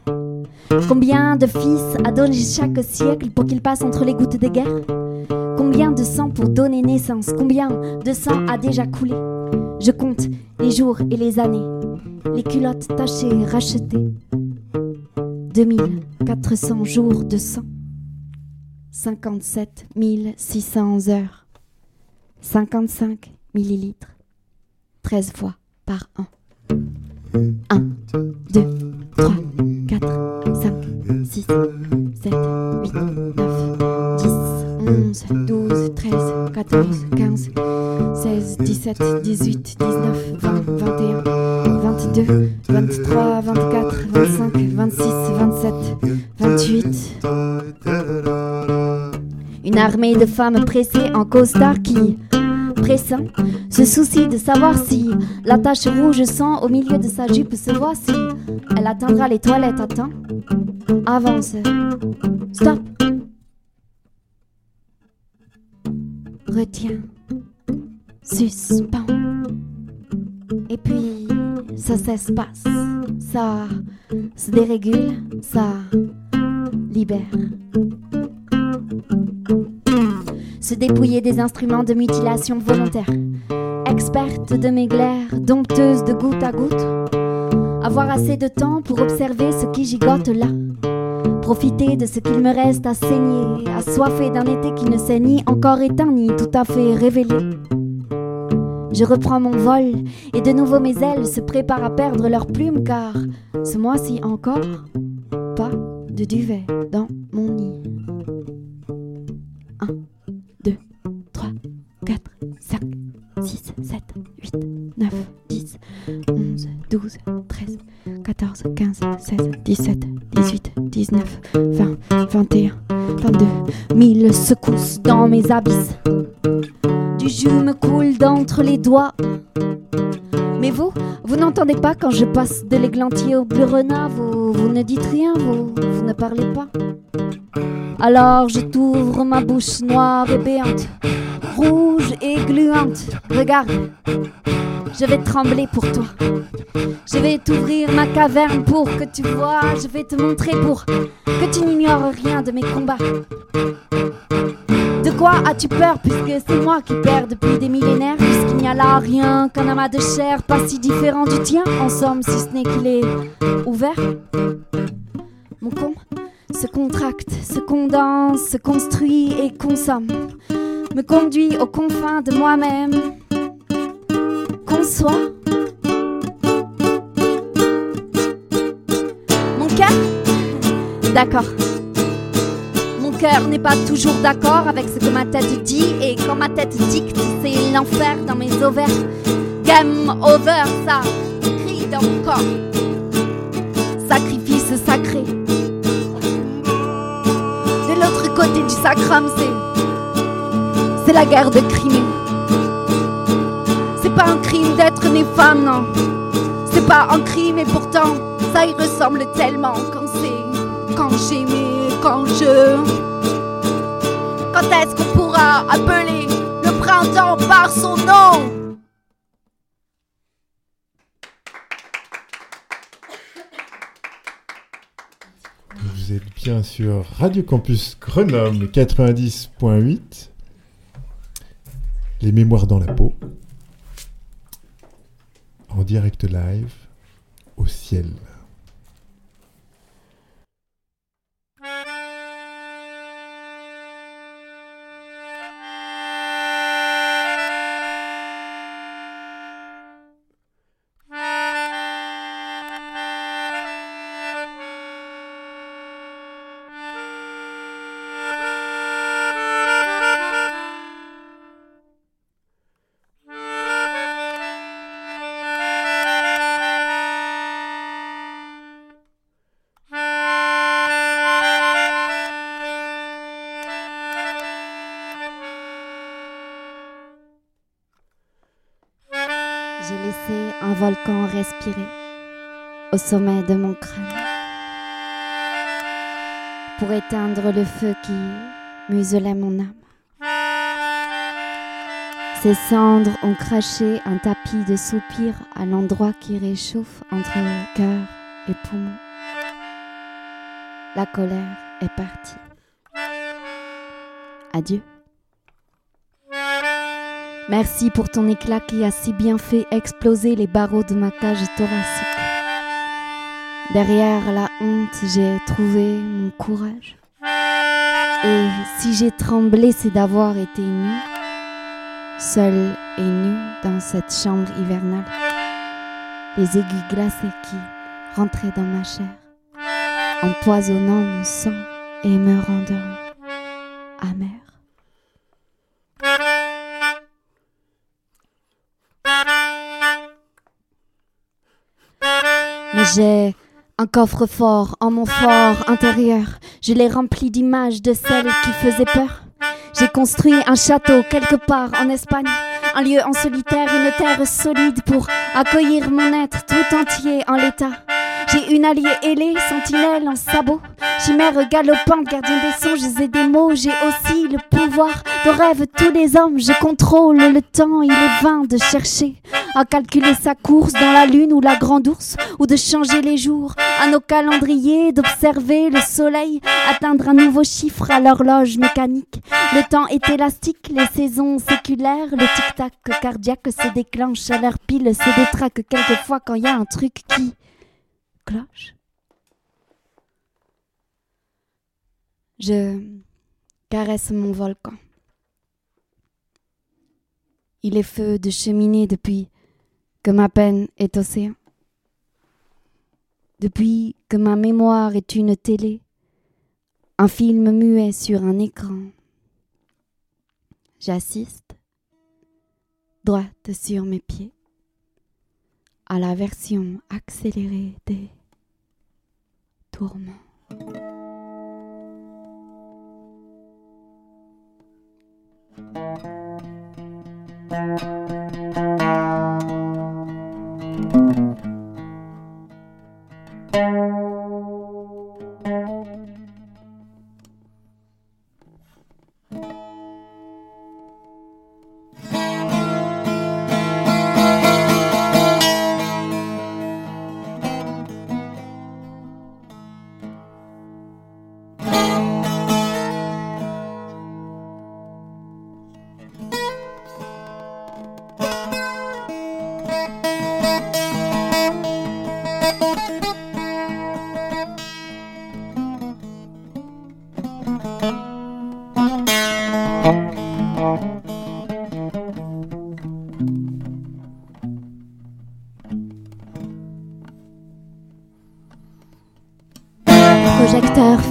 Combien de fils a donné chaque siècle pour qu'il passe entre les gouttes des guerres Combien de sang pour donner naissance? Combien de sang a déjà coulé? Je compte les jours et les années, les culottes tachées, rachetées. 2400 jours de sang, 57 600 heures, 55 millilitres, 13 fois par an. 1, 2, 3, 4, 5, 6, 7, 8, 9, 10, 11, 12, 13, 14, 15, 16, 17, 18, 19, 20, 21, 22, 23, 24, 25, 26, 27, 28, 28. Une armée de femmes pressées en costard qui, se soucie de savoir si la tache rouge sang au milieu de sa jupe se voit si elle atteindra les toilettes à temps. Avance. Stop. Retiens. Suspend. Et puis, ça s'espace. Ça se dérégule. Ça libère. Se dépouiller des instruments de mutilation volontaire. Experte de mes glaires, dompteuse de goutte à goutte. Avoir assez de temps pour observer ce qui gigote là. Profiter de ce qu'il me reste à saigner, assoiffé d'un été qui ne s'est ni encore éteint ni tout à fait révélé. Je reprends mon vol et de nouveau mes ailes se préparent à perdre leurs plumes car ce mois-ci encore, pas de duvet dans mon nid. 7, 8, 9, 10, 11, 12, 13, 14, 15, 16, 17, 18, 19, 20, 21, 22. Mille secousses dans mes abysses. Du jus me coule d'entre les doigts. Mais vous, vous n'entendez pas quand je passe de l'églantier au bleu renard, vous, vous ne dites rien, vous ne parlez pas. Alors je t'ouvre ma bouche noire et béante, rouge et gluante. Regarde, je vais trembler pour toi. Je vais t'ouvrir ma caverne pour que tu vois. Je vais te montrer pour que tu n'ignores rien de mes combats. De quoi as-tu peur puisque c'est moi qui perds depuis des millénaires? Puisqu'il n'y a là rien qu'un amas de chair pas si différent du tien En somme si ce n'est qu'il est ouvert Mon con se contracte, se condense, se construit et consomme Me conduit aux confins de moi-même Conçoit Mon cœur? D'accord mon cœur n'est pas toujours d'accord avec ce que ma tête dit et quand ma tête dicte, c'est l'enfer dans mes ovaires. Game over, ça crie dans mon corps. Sacrifice sacré. Côté du sacrum, c'est c'est la guerre de Crimée. C'est pas un crime d'être née femme, non. C'est pas un crime et pourtant ça y ressemble tellement quand c'est quand j'aimais quand je. Quand est-ce qu'on pourra appeler le printemps par son nom? Sur Radio Campus Grenoble 90.8. Les mémoires dans la peau. En direct live au ciel. Respirer au sommet de mon crâne pour éteindre le feu qui muselait mon âme. Ces cendres ont craché un tapis de soupirs à l'endroit qui réchauffe entre cœur et poumon. La colère est partie. Adieu. Merci pour ton éclat qui a si bien fait exploser les barreaux de ma cage thoracique. Derrière la honte, j'ai trouvé mon courage. Et si j'ai tremblé, c'est d'avoir été nue, seule et nue dans cette chambre hivernale. Les aiguilles glacées qui rentraient dans ma chair, empoisonnant mon sang et me rendant j'ai un coffre-fort en mon fort intérieur, Je l'ai rempli d'images de celles qui faisaient peur. J'ai construit un château quelque part en Espagne, un lieu en solitaire, une terre solide pour accueillir mon être tout entier en l'état. J'ai une alliée ailée, sentinelle en sabot, chimère galopante, gardien des songes et des mots. J'ai aussi le pouvoir de rêve tous les hommes. Je contrôle le temps, il est vain de chercher à calculer sa course dans la lune ou la grande ours, ou de changer les jours à nos calendriers, d'observer le soleil atteindre un nouveau chiffre à l'horloge mécanique. Le temps est élastique, les saisons séculaires, le tic-tac cardiaque se déclenche à leur pile, se détraque quelquefois quand il y a un truc qui cloche. Je caresse mon volcan. Il est feu de cheminée depuis que ma peine est océan. Depuis que ma mémoire est une télé, un film muet sur un écran. J'assiste, droite sur mes pieds, à la version accélérée des tourments.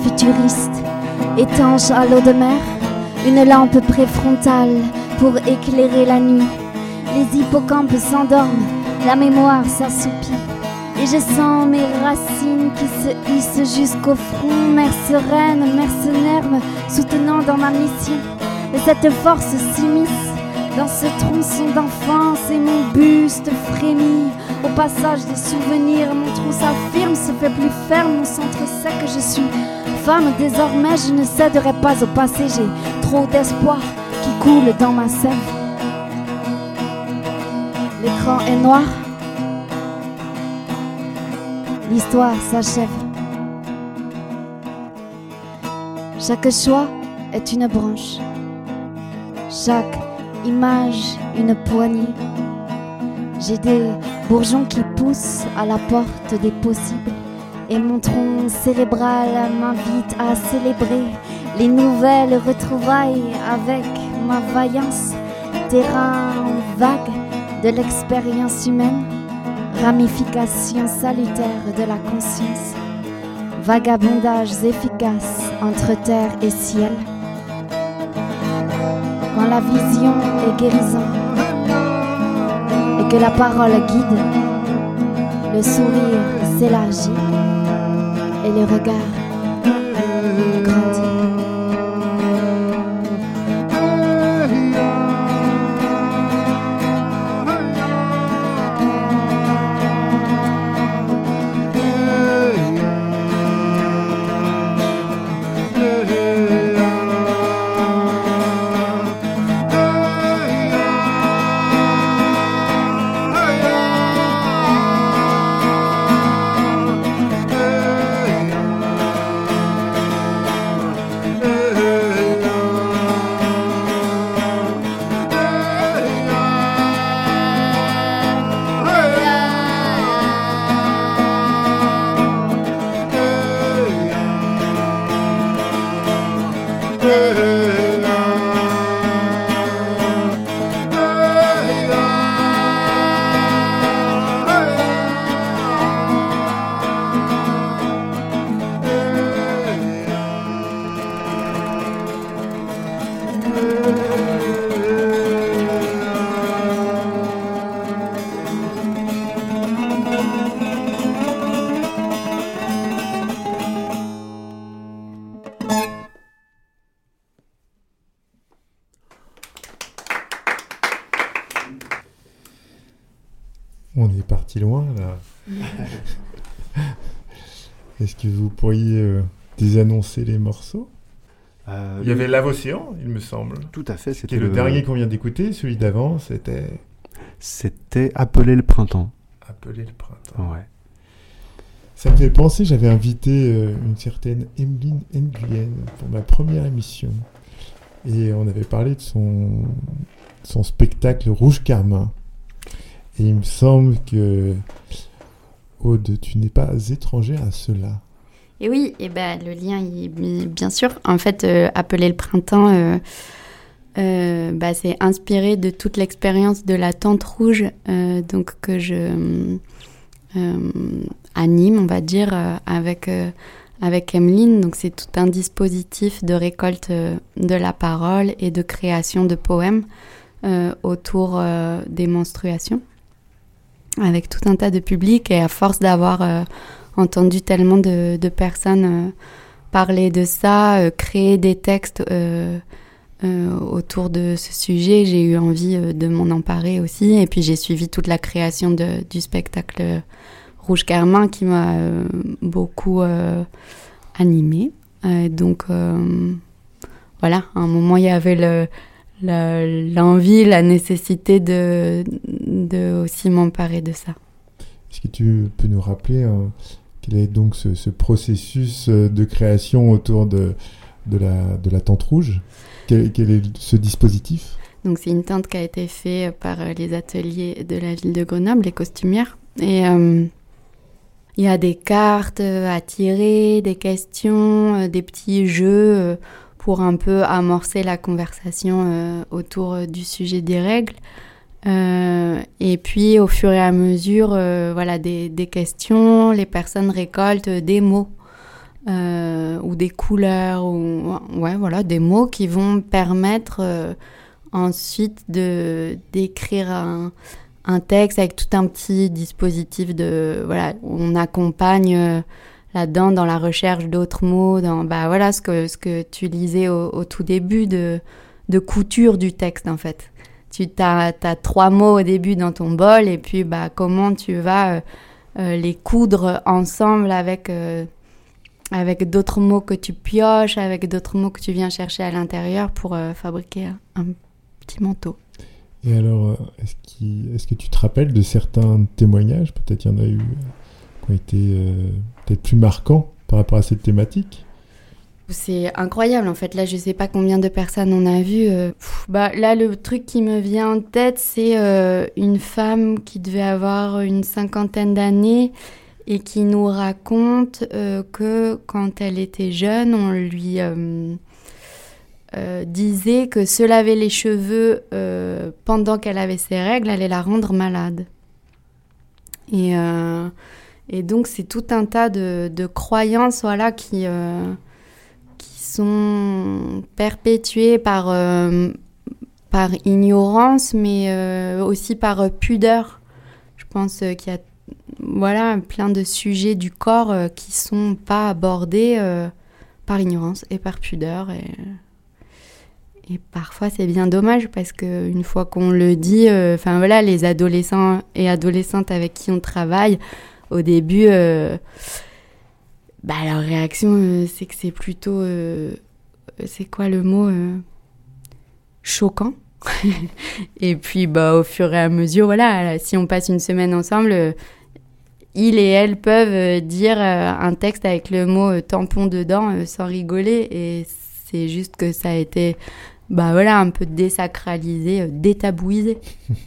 Futuriste, étanche à l'eau de mer, une lampe préfrontale pour éclairer la nuit. Les hippocampes s'endorment, la mémoire s'assoupit. Et je sens mes racines qui se hissent jusqu'au front, mère sereine, mercenaire me soutenant dans ma mission. Et cette force s'immisce dans ce tronçon d'enfance et mon buste frémit. Au passage des souvenirs, mon trou s'affirme, se fait plus ferme, mon centre que je suis Désormais, je ne céderai pas au passé, j'ai trop d'espoir qui coule dans ma sève. L'écran est noir, l'histoire s'achève. Chaque choix est une branche, chaque image une poignée. J'ai des bourgeons qui poussent à la porte des possibles et mon tronc cérébral m'invite à célébrer les nouvelles retrouvailles avec ma vaillance, terrain vague de l'expérience humaine, ramification salutaire de la conscience, vagabondages efficaces entre terre et ciel. Quand la vision est guérissante et que la parole guide, le sourire s'élargit et le regard désannoncer les morceaux Euh, Il y avait Lave Océan, il me semble. Tout à fait, c'était le, dernier qu'on vient d'écouter, celui d'avant, c'était C'était Appeler le printemps. Appelé le printemps. Ouais. Ça me fait penser, j'avais invité euh, une certaine Emeline Nguyen pour ma première émission. Et on avait parlé de son, son spectacle Rouge Carmin. Et il me semble que, Aude, tu n'es pas étrangère à cela. Et oui, et ben le lien, bien sûr. En fait, euh, appeler le printemps, euh, euh, bah, c'est inspiré de toute l'expérience de la tente rouge, donc que je anime, on va dire, avec avec Emeline. Donc c'est tout un dispositif de récolte de la parole et de création de poèmes autour des menstruations, avec tout un tas de publics. Et à force d'avoir entendu tellement de, personnes euh, parler de ça, euh, créer des textes euh, autour de ce sujet. J'ai eu envie de m'en emparer aussi. Et puis j'ai suivi toute la création du spectacle Rouge Carmin qui m'a beaucoup animée. Donc voilà, à un moment il y avait l'envie, la nécessité de, aussi m'emparer de ça. Est-ce que tu peux nous rappeler quel est donc ce, ce processus euh, de création autour de, la, tente rouge quel, est ce dispositif? Donc c'est une tente qui a été faite par euh, les ateliers de la ville de Grenoble, les costumières. Et euh, il y a des cartes à tirer, des questions, des petits jeux pour un peu amorcer la conversation autour du sujet des règles. Euh, et puis au fur et à mesure, euh, voilà, des, questions, les personnes récoltent des mots. euh, ou des couleurs, ou ouais, voilà, des mots qui vont permettre ensuite de d'écrire un, un texte avec tout un petit dispositif de voilà on accompagne là-dedans dans la recherche d'autres mots dans bah voilà ce que ce que tu lisais au, au tout début de de couture du texte en fait tu as, trois mots au début dans ton bol et puis bah comment tu vas euh, euh, les coudre ensemble avec euh, avec d'autres mots que tu pioches, avec d'autres mots que tu viens chercher à l'intérieur pour fabriquer un, petit manteau. Et alors, est-ce que tu te rappelles de certains témoignages? Peut-être il y en a eu qui ont été peut-être plus marquants par rapport à cette thématique C'est incroyable en fait. Là, je sais pas combien de personnes on a vu. euh, bah, là, le truc qui me vient en tête, c'est euh, une femme qui devait avoir une cinquantaine d'années et qui nous raconte euh, que quand elle était jeune, on lui disait que se laver les cheveux pendant qu'elle avait ses règles allait la rendre malade. Et, donc, c'est tout un tas de, croyances voilà, qui sont perpétuées par, euh, par ignorance, mais euh, aussi par euh, pudeur. Je pense qu'il y a voilà, plein de sujets du corps qui sont pas abordés par ignorance et par pudeur. Et, et parfois, c'est bien dommage parce qu'une fois qu'on le dit, voilà, les adolescents et adolescentes avec qui on travaille, au début, bah, leur réaction, euh, c'est que c'est plutôt. euh, c'est quoi le mot euh, Choquant. et puis, bah, au fur et à mesure, voilà, si on passe une semaine ensemble, euh, ils et elles peuvent euh, dire euh, un texte avec le mot euh, tampon dedans euh, sans rigoler. Et c'est juste que ça a été, bah voilà, un peu désacralisé, euh, détabouisé.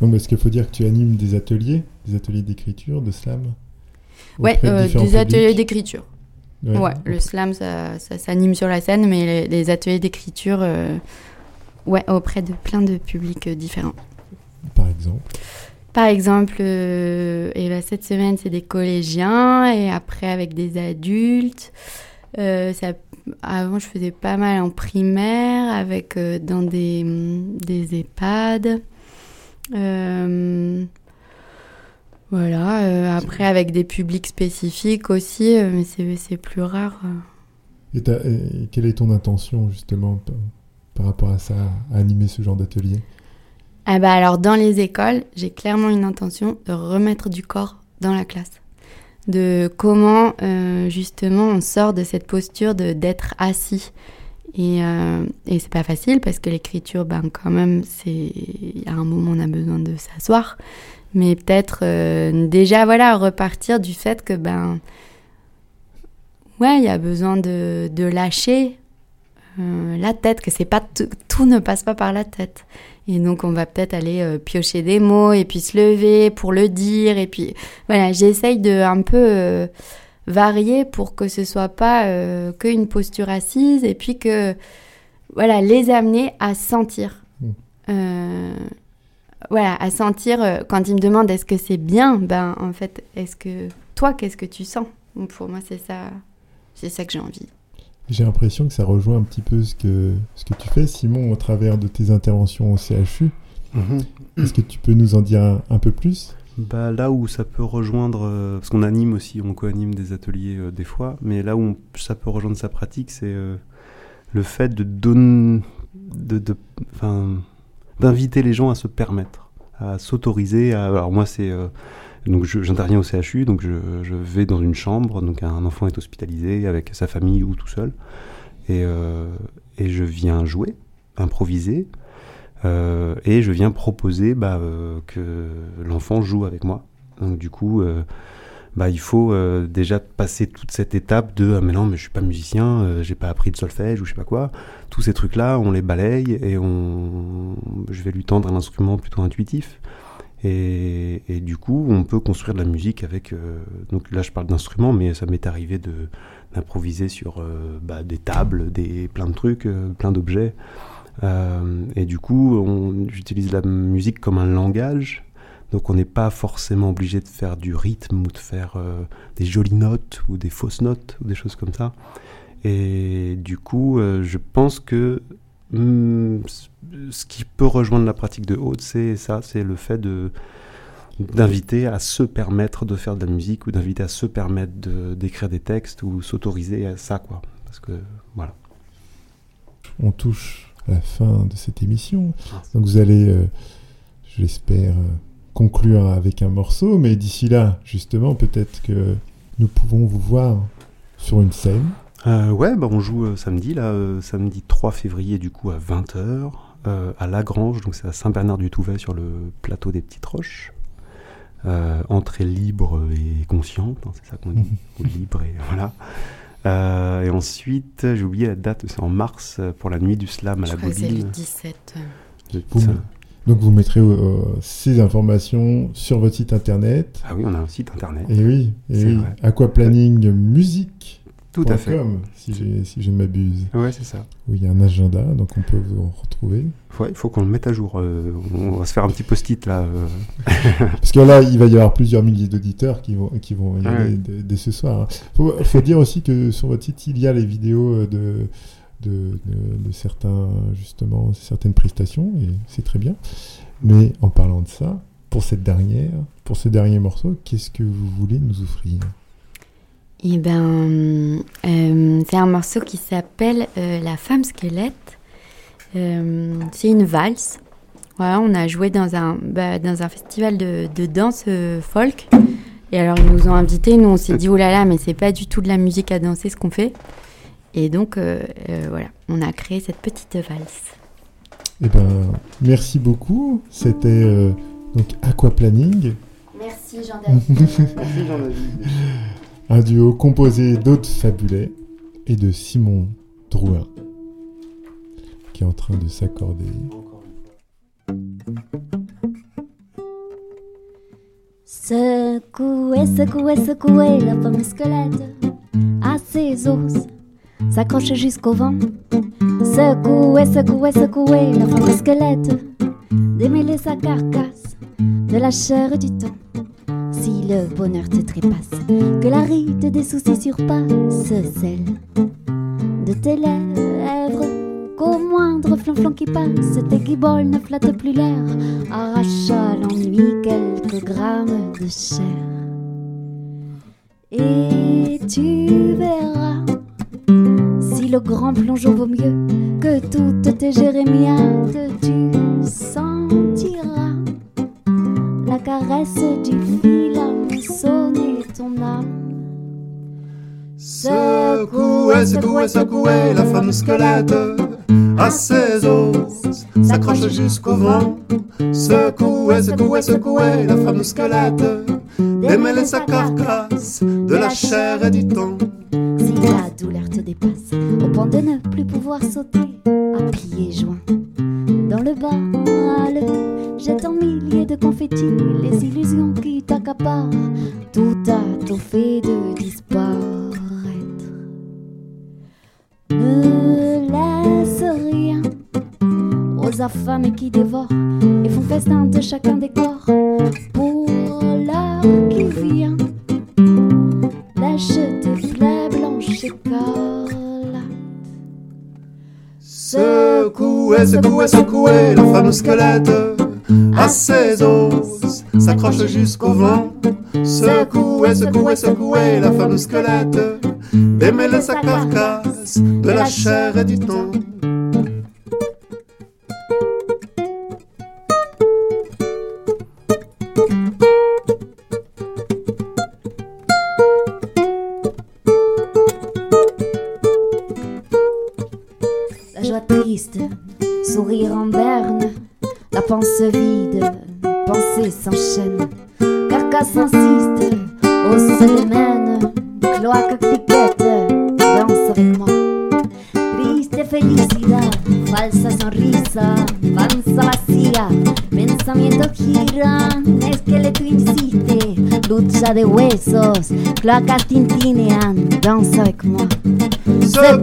Non, parce qu'il faut dire que tu animes des ateliers, des ateliers d'écriture, de slam? Ouais, euh, des ateliers d'écriture. Ouais, le slam, ça, ça s'anime sur la scène, mais les, les ateliers d'écriture, euh, ouais, auprès de plein de publics euh, différents. Par exemple. Par exemple, euh, et ben, cette semaine, c'est des collégiens, et après avec des adultes. Ça, avant, je faisais pas mal en primaire, avec dans des, des EHPAD. Euh, voilà, euh, après avec des publics spécifiques aussi, euh, mais c'est plus rare. euh. Et, et quelle est ton intention justement par, par rapport à ça, à animer ce genre d'atelier? Ah bah alors dans les écoles, j'ai clairement une intention de remettre du corps dans la classe. De comment euh, justement on sort de cette posture d'être assis. Et, euh, et c'est pas facile parce que l'écriture, ben quand même, c'est à un moment on a besoin de s'asseoir. Mais peut-être euh, déjà voilà repartir du fait que ben ouais il y a besoin de, de lâcher euh, la tête, que c'est pas tout, tout ne passe pas par la tête. Et donc on va peut-être aller euh, piocher des mots et puis se lever pour le dire. Et puis voilà, j'essaye de un peu varier pour que ce soit pas qu'une posture assise et puis que voilà, les amener à sentir. Mm. Voilà, à sentir euh, quand ils me demandent est-ce que c'est bien, ben en fait, est-ce que toi, qu'est-ce que tu sens? Donc, Pour moi, c'est ça, c'est ça que j'ai envie. J'ai l'impression que ça rejoint un petit peu ce que, ce que tu fais, Simon, au travers de tes interventions au CHU. Est-ce que tu peux nous en dire un, un peu plus? Bah, là où ça peut rejoindre, euh, parce qu'on anime aussi, on co-anime des ateliers euh, des fois, mais là où on- ça peut rejoindre sa pratique, c'est euh, le fait de donner, de, de- enfin, d'inviter les gens à se permettre, à s'autoriser. À, alors moi, c'est euh, donc j'interviens au CHU, donc je, vais dans une chambre, donc un enfant est hospitalisé avec sa famille ou tout seul, et, euh, et je viens jouer, improviser. Euh, et je viens proposer bah, que l'enfant joue avec moi. Donc du coup, bah, il faut euh, déjà passer toute cette étape de ah, mais non mais je suis pas musicien, euh, j'ai pas appris de solfège ou je sais pas quoi. Tous ces trucs là, on les balaye et on, je vais lui tendre un instrument plutôt intuitif. Et, et du coup, on peut construire de la musique avec. euh, donc là, je parle d'instruments, mais ça m'est arrivé de d'improviser sur euh, bah, des tables, des plein de trucs, euh, plein d'objets. Euh, et du coup, j'utilise la musique comme un langage. Donc on n'est pas forcément obligé de faire du rythme ou de faire euh, des jolies notes ou des fausses notes ou des choses comme ça. Et du coup, euh, je pense que c- ce qui peut rejoindre la pratique de haute, c'est ça, c'est le fait de d'inviter à se permettre de faire de la musique ou d'inviter à se permettre de- d'écrire des textes ou s'autoriser à ça, quoi. Parce que voilà. On touche à la fin de cette émission. Donc vous allez, euh, j'espère, euh, conclure avec un morceau. Mais d'ici là, justement, peut-être que nous pouvons vous voir sur une scène. Euh, ouais, bah on joue euh, samedi, là, euh, samedi 3 février, du coup, à 20h, à Lagrange, donc c'est à Saint-Bernard-du-Touvet, sur le plateau des Petites Roches. Euh, entrée libre et consciente, hein, c'est ça qu'on dit, ou libre et voilà. Euh, et ensuite, j'ai oublié la date, c'est en mars, pour la nuit du slam à Je la crois que c'est le bobine. 17. Je- Vous ça- me- Donc vous mettrez euh, ces informations sur votre site internet. Ah oui, on a un site internet. Et oui, et C'est oui. vrai. Aquaplanning Music. Tout à fait. si, j'ai- si je ne m'abuse. Ouais, c'est ça. Où il y a un agenda, donc on peut vous retrouver. Ouais, il faut qu'on le mette à jour. euh, on va se faire un petit post-it là. euh. Parce que là, il va y avoir plusieurs milliers d'auditeurs qui vont, qui vont y Ouais. aller dès, dès ce soir. Il faut, faut dire aussi que sur votre site, il y a les vidéos de, de, certains, justement, certaines prestations, et c'est très bien. Mais en parlant de ça, pour cette dernière, pour ce dernier morceau, qu'est-ce que vous voulez nous offrir? Eh ben, euh, c'est un morceau qui s'appelle euh, La femme squelette. Euh, c'est une valse. On a joué dans un, bah, dans un festival de, de danse folk. Et alors, ils nous ont invités. Nous, on s'est dit, oh là là, mais c'est pas du tout de la musique à danser ce qu'on fait. Et donc, euh, euh, voilà, on a créé cette petite valse. Eh ben, merci beaucoup. C'était euh, donc Aquaplanning, Merci, Jean-David. un duo composé d'Aude Fabulet et de Simon Drouin, qui est en train de s'accorder. Secouez, secouez, secouez la femme squelette à ses os, s'accroche jusqu'au vent. Secouez, secouez, secouez la femme squelette, démêler sa carcasse de la chair du temps. Si le bonheur te trépasse, que la ride des soucis surpasse celle de tes lèvres. Qu'au moindre flonflon qui passe, tes guibolles ne flattent plus l'air, arrache à l'ennui quelques grammes de chair. Et tu verras si le grand plongeon vaut mieux que toutes tes jérémiades, tu sentiras caresse du fil a moissonné ton âme. Secouer, secouer, secouer la femme squelette à ses os, s'accroche jusqu'au vent. Secouer, secouer, secouer la femme squelette, démêler sa carcasse de la chair et du temps. La douleur te dépasse, au point de ne plus pouvoir sauter à pieds joints. Dans le bal, jette en milliers de confettis les illusions qui t'accaparent. Tout a tout fait de disparaître. Ne laisse rien aux affamés qui dévorent et font festin de chacun des corps pour l'heure qui vient. Lâche Secouer, secouer, secouer la femme squelette à ses os, s'accroche jusqu'au vent. Secouer, secouer, secouer la femme squelette, démêler sa carcasse de la chair et du temps.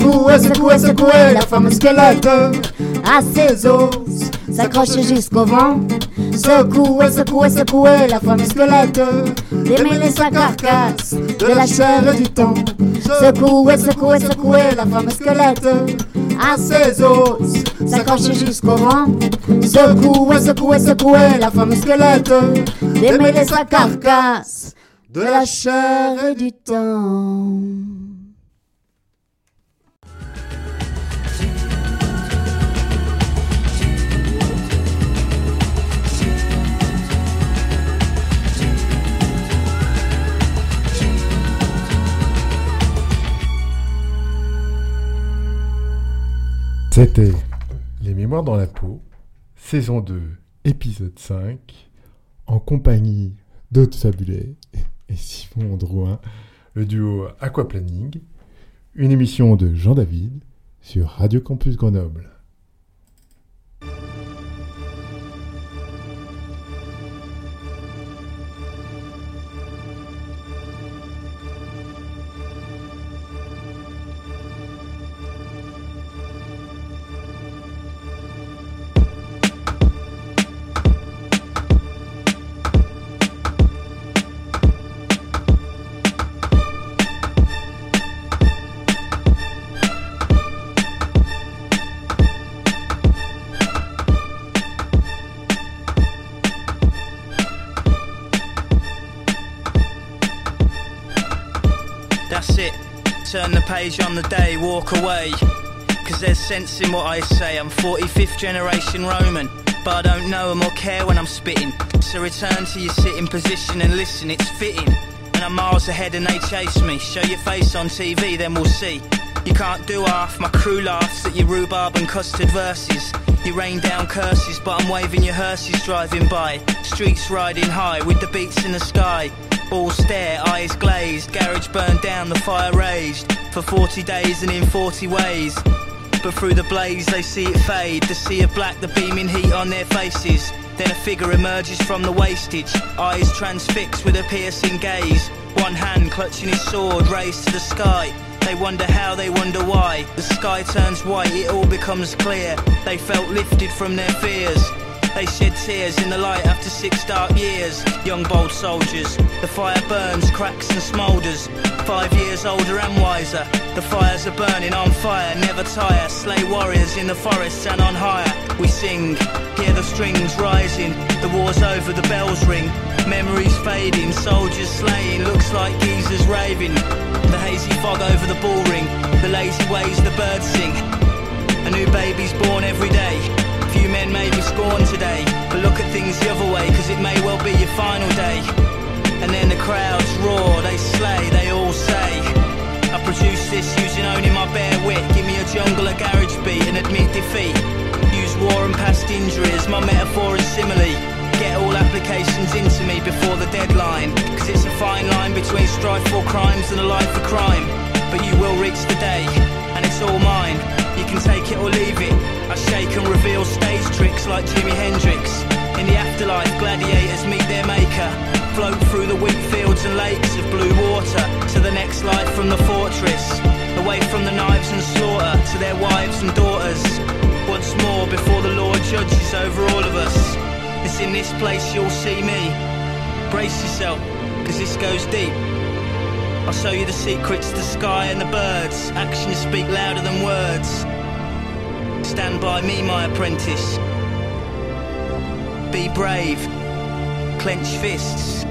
Secouer, secouer, secouer la femme squelette à ses os, s'accroche jusqu'au vent. Secouer, secouer, secouer la femme squelette, démêler sa carcasse de la chair et du temps. Secouer, secouer, secouer la femme squelette, à ses os, s'accroche jusqu'au vent. Secouer, secouer, secouer la femme squelette, démêler sa carcasse de la chair et du temps. C'était Les Mémoires dans la peau, saison 2, épisode 5, en compagnie d'Aude Fabulé et Simon Drouin, le duo Aquaplaning, une émission de Jean David sur Radio Campus Grenoble. On the day, walk away. Cause there's sense in what I say. I'm 45th generation Roman, but I don't know 'em or care when I'm spitting. So return to your sitting position and listen, it's fitting. And I'm miles ahead and they chase me. Show your face on TV, then we'll see. You can't do half, my crew laughs at your rhubarb and custard verses. You rain down curses, but I'm waving your hearses driving by. Streets riding high with the beats in the sky. All stare, eyes glazed, garage burned down, the fire raged. For 40 days and in 40 ways. But through the blaze they see it fade, the sea of black, the beaming heat on their faces. Then a figure emerges from the wastage, eyes transfixed with a piercing gaze. One hand clutching his sword, raised to the sky. They wonder how, they wonder why. The sky turns white, it all becomes clear. They felt lifted from their fears. They shed tears in the light after six dark years. Young bold soldiers, the fire burns, cracks and smoulders. Five years older and wiser. The fires are burning on fire, never tire. Slay warriors in the forests and on higher. We sing, hear the strings rising. The war's over, the bells ring. Memories fading, soldiers slaying. Looks like geezers raving. The hazy fog over the ball ring. The lazy ways the birds sing. A new baby's born every day. Few men may be scorned today, but look at things the other way, cause it may well be your final day. And then the crowds roar, they slay, they all say. I produce this using only my bare wit. Give me a jungle, a garage beat, and admit defeat. Use war and past injuries, my metaphor and simile. Get all applications into me before the deadline. Cause it's a fine line between strife for crimes and a life for crime. But you will reach the day, and it's all mine. You can take it or leave it. I shake and reveal stage tricks like Jimi Hendrix. In the afterlife, gladiators meet their maker. Float through the wheat fields and lakes of blue water to the next life from the fortress. Away from the knives and slaughter to their wives and daughters. Once more before the Lord judges over all of us. It's in this place you'll see me. Brace yourself, cause this goes deep. I'll show you the secrets, the sky and the birds. Actions speak louder than words. Stand by me, my apprentice. Be brave. Clench fists.